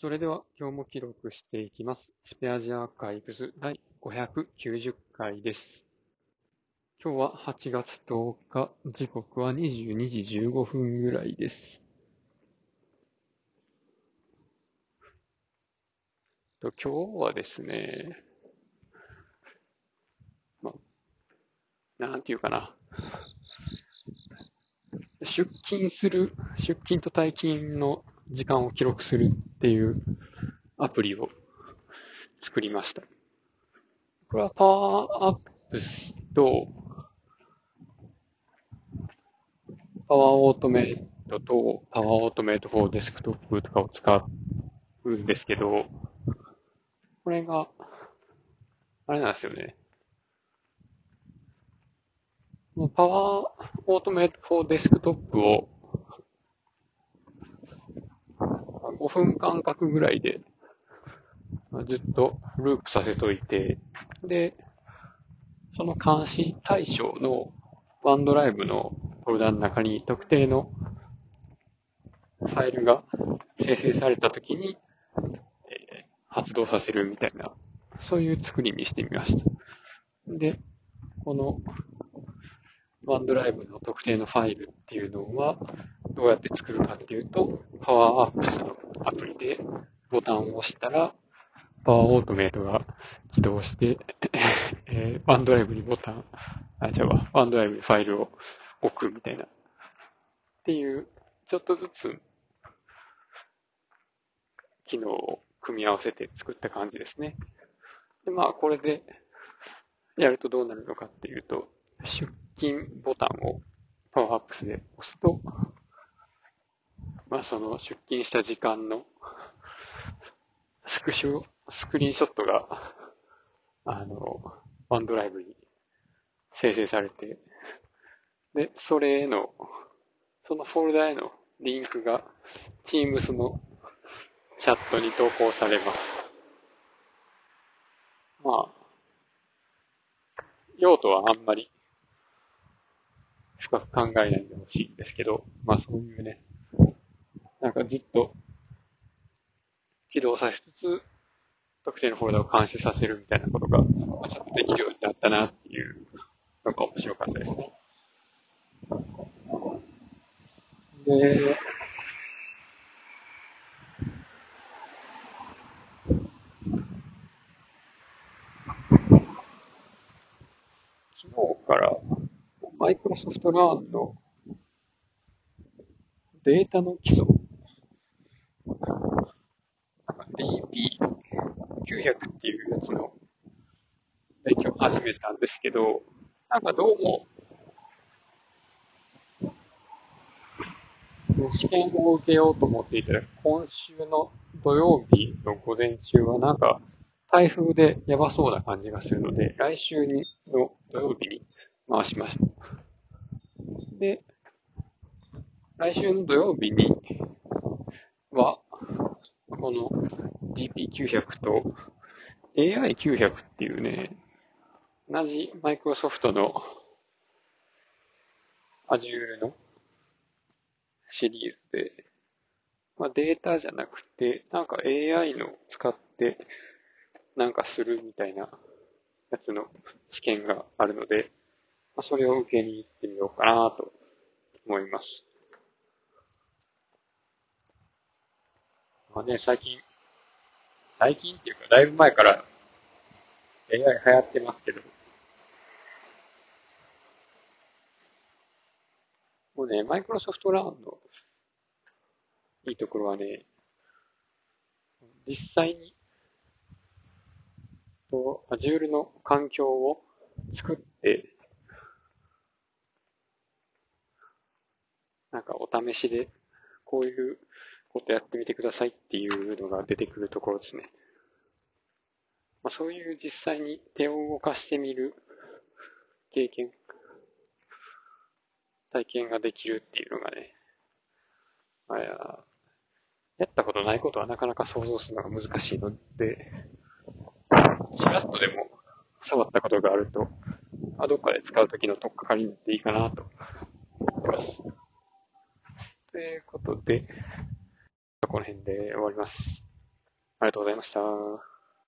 それでは今日も記録していきます。スペアジアアーカイブズ第590回です。今日は8月10日、時刻は22時15分ぐらいです。今日はですね、ま、なんていうかな。出勤する、出勤と退勤の時間を記録するっていうアプリを作りました。これはパワーアップスと、パワーオートメイトと、パワーオートメイト for デスクトップとかを使うんですけど、これが、あれなんですよね。パワーオートメイト for デスクトップを5分間隔ぐらいでずっとループさせといて、で、その監視対象のワンドライブのフォルダの中に特定のファイルが生成されたときに、えー発動させるみたいな、そういう作りにしてみました。で、このワンドライブの特定のファイルっていうのはどうやって作るかっていうと、パワーアップスのアプリでボタンを押したら、パワーオートメイトが起動して、えーワンドライブにボタン、あ、違うわ、ワンドライブにファイルを置くみたいな。っていう、ちょっとずつ機能を組み合わせて作った感じですね。で、まあ、これでやるとどうなるのかっていうと、出勤ボタンをパワーアップスで押すと、まあ、その出勤した時間のスクショ、スクリーンショットが、あの、ワンドライブに生成されて、で、それへの、そのフォルダへのリンクが Teams のチャットに投稿されます。まあ、用途はあんまり深く考えないでほしいんですけど、まあそういうね、なんかずっと起動させつつ、特定のフォルダを監視させるみたいなことが、まあ、ちょっとできるようになったなっていうのが面白かったですね。で、昨日からマイクロソフトラーンのデータの基礎、なんか900っていうやつの勉強を始めたんですけど、なんかどうも、試験を受けようと思っていたら、今週の土曜日の午前中はなんか台風でやばそうな感じがするので、来週にの土曜日に回しました。で、来週の土曜日には、この GP900 と AI900 っていうね、同じマイクロソフトの Azure のシリーズで、まあ、データじゃなくて、なんか AI の使ってなんかするみたいなやつの試験があるので、まあ、それを受けに行ってみようかなと思います。まあね、最近、最近っていうか、だいぶ前から AI 流行ってますけど、もうね、マイクロソフトラーンのいいところはね、実際に、と Azure の環境を作って、なんかお試しでこういうことやってみてくださいっていうのが出てくるところですね。まあ、そういう実際に手を動かしてみる経験、体験ができるっていうのがね、まあ、ややったことないことはなかなか想像するのが難しいので、ちらっとでも触ったことがあると、あどっかで使うときの取っかかりになっていいかなと思ってます。ということで、この辺で終わります。ありがとうございました。